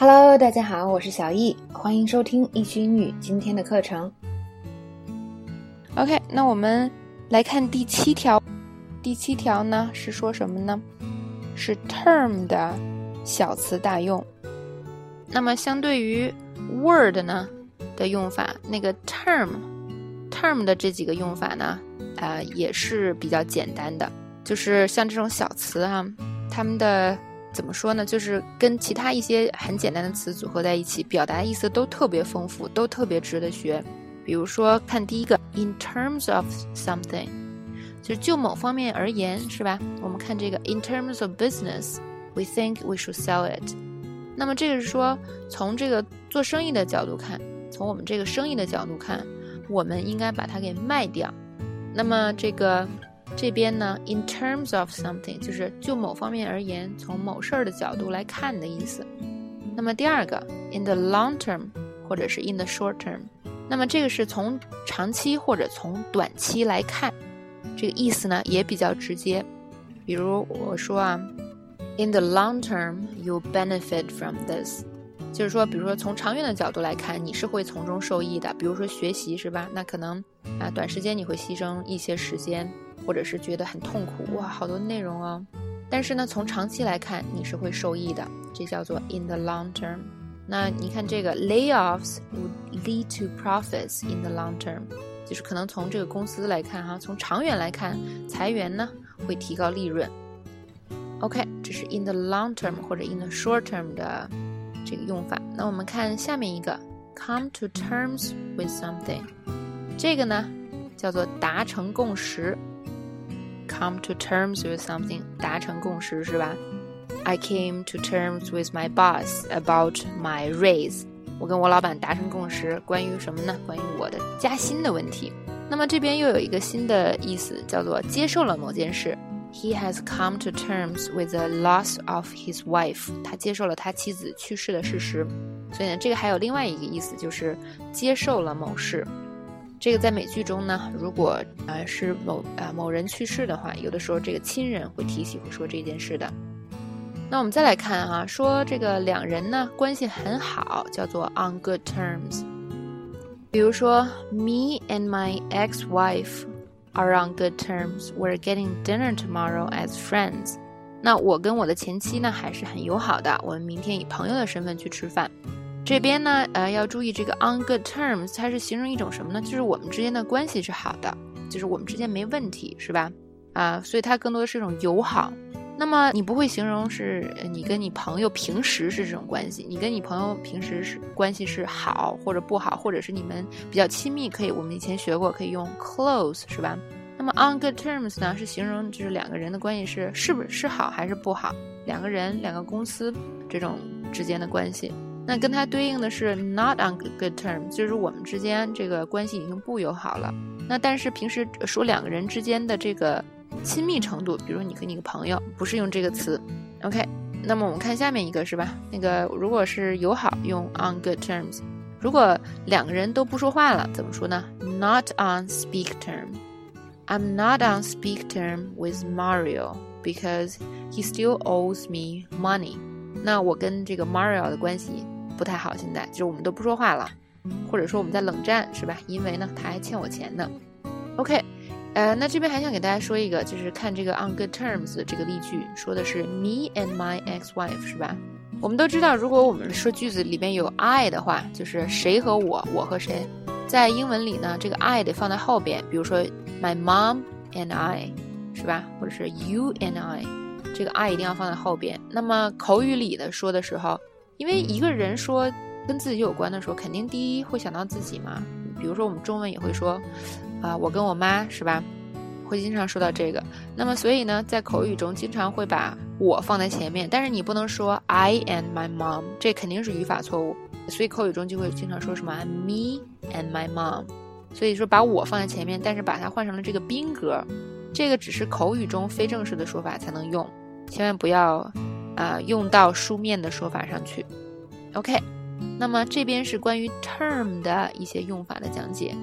Hello，大家好，我是小易，欢迎收听易趣英语今天的课程。OK，那我们来看第七条。第七条呢是说什么呢？是 term 的小词大用。那么相对于 word 呢的用法，那个 term，term 的这几个用法呢，呃，也是比较简单的。就是像这种小词啊，它们的。怎么说呢？就是跟其他一些很简单的词组合在一起，表达意思都特别丰富，都特别值得学。比如说，看第一个，in terms of something，就是就某方面而言，是吧？我们看这个，in terms of business，we think we should sell it。那么这个是说，从这个做生意的角度看，从我们这个生意的角度看，我们应该把它给卖掉。那么这个。这边呢，in terms of something，就是就某方面而言，从某事儿的角度来看的意思。那么第二个，in the long term，或者是 in the short term，那么这个是从长期或者从短期来看，这个意思呢也比较直接。比如我说啊，in the long term，you benefit from this，就是说，比如说从长远的角度来看，你是会从中受益的。比如说学习是吧？那可能啊，短时间你会牺牲一些时间。或者是觉得很痛苦，哇，好多内容哦。但是呢，从长期来看，你是会受益的，这叫做 in the long term。那你看这个 layoffs would lead to profits in the long term，就是可能从这个公司来看哈，从长远来看，裁员呢会提高利润。OK，这是 in the long term 或者 in the short term 的这个用法。那我们看下面一个 come to terms with something，这个呢叫做达成共识。Come to terms with something，达成共识是吧？I came to terms with my boss about my raise。我跟我老板达成共识，关于什么呢？关于我的加薪的问题。那么这边又有一个新的意思，叫做接受了某件事。He has come to terms with the loss of his wife。他接受了他妻子去世的事实。所以呢，这个还有另外一个意思，就是接受了某事。这个在美剧中呢，如果啊是某啊某人去世的话，有的时候这个亲人会提起会说这件事的。那我们再来看啊，说这个两人呢关系很好，叫做 on good terms。比如说，Me and my ex-wife are on good terms. We're getting dinner tomorrow as friends. 那我跟我的前妻呢还是很友好的，我们明天以朋友的身份去吃饭。这边呢，呃，要注意这个 on good terms，它是形容一种什么呢？就是我们之间的关系是好的，就是我们之间没问题，是吧？啊，所以它更多的是一种友好。那么你不会形容是你跟你朋友平时是这种关系，你跟你朋友平时是关系是好或者不好，或者是你们比较亲密，可以我们以前学过，可以用 close，是吧？那么 on good terms 呢，是形容就是两个人的关系是是不是好还是不好？两个人、两个公司这种之间的关系。那跟它对应的是 not on good terms，就是我们之间这个关系已经不友好了。那但是平时说两个人之间的这个亲密程度，比如你和你个朋友，不是用这个词。OK，那么我们看下面一个是吧？那个如果是友好，用 on good terms；如果两个人都不说话了，怎么说呢？Not on speak term。I'm not on speak term with Mario because he still owes me money。那我跟这个 Mario 的关系。不太好，现在就是我们都不说话了，或者说我们在冷战，是吧？因为呢，他还欠我钱呢。OK，呃，那这边还想给大家说一个，就是看这个 on good terms 这个例句，说的是 me and my ex-wife，是吧？我们都知道，如果我们说句子里边有 I 的话，就是谁和我，我和谁。在英文里呢，这个 I 得放在后边，比如说 my mom and I，是吧？或者是 you and I，这个 I 一定要放在后边。那么口语里的说的时候。因为一个人说跟自己有关的时候，肯定第一会想到自己嘛。比如说我们中文也会说，啊，我跟我妈是吧？会经常说到这个。那么所以呢，在口语中经常会把我放在前面，但是你不能说 I and my mom，这肯定是语法错误。所以口语中就会经常说什么 me and my mom。所以说把我放在前面，但是把它换成了这个宾格，这个只是口语中非正式的说法才能用，千万不要。啊，用到书面的说法上去。OK，那么这边是关于 term 的一些用法的讲解。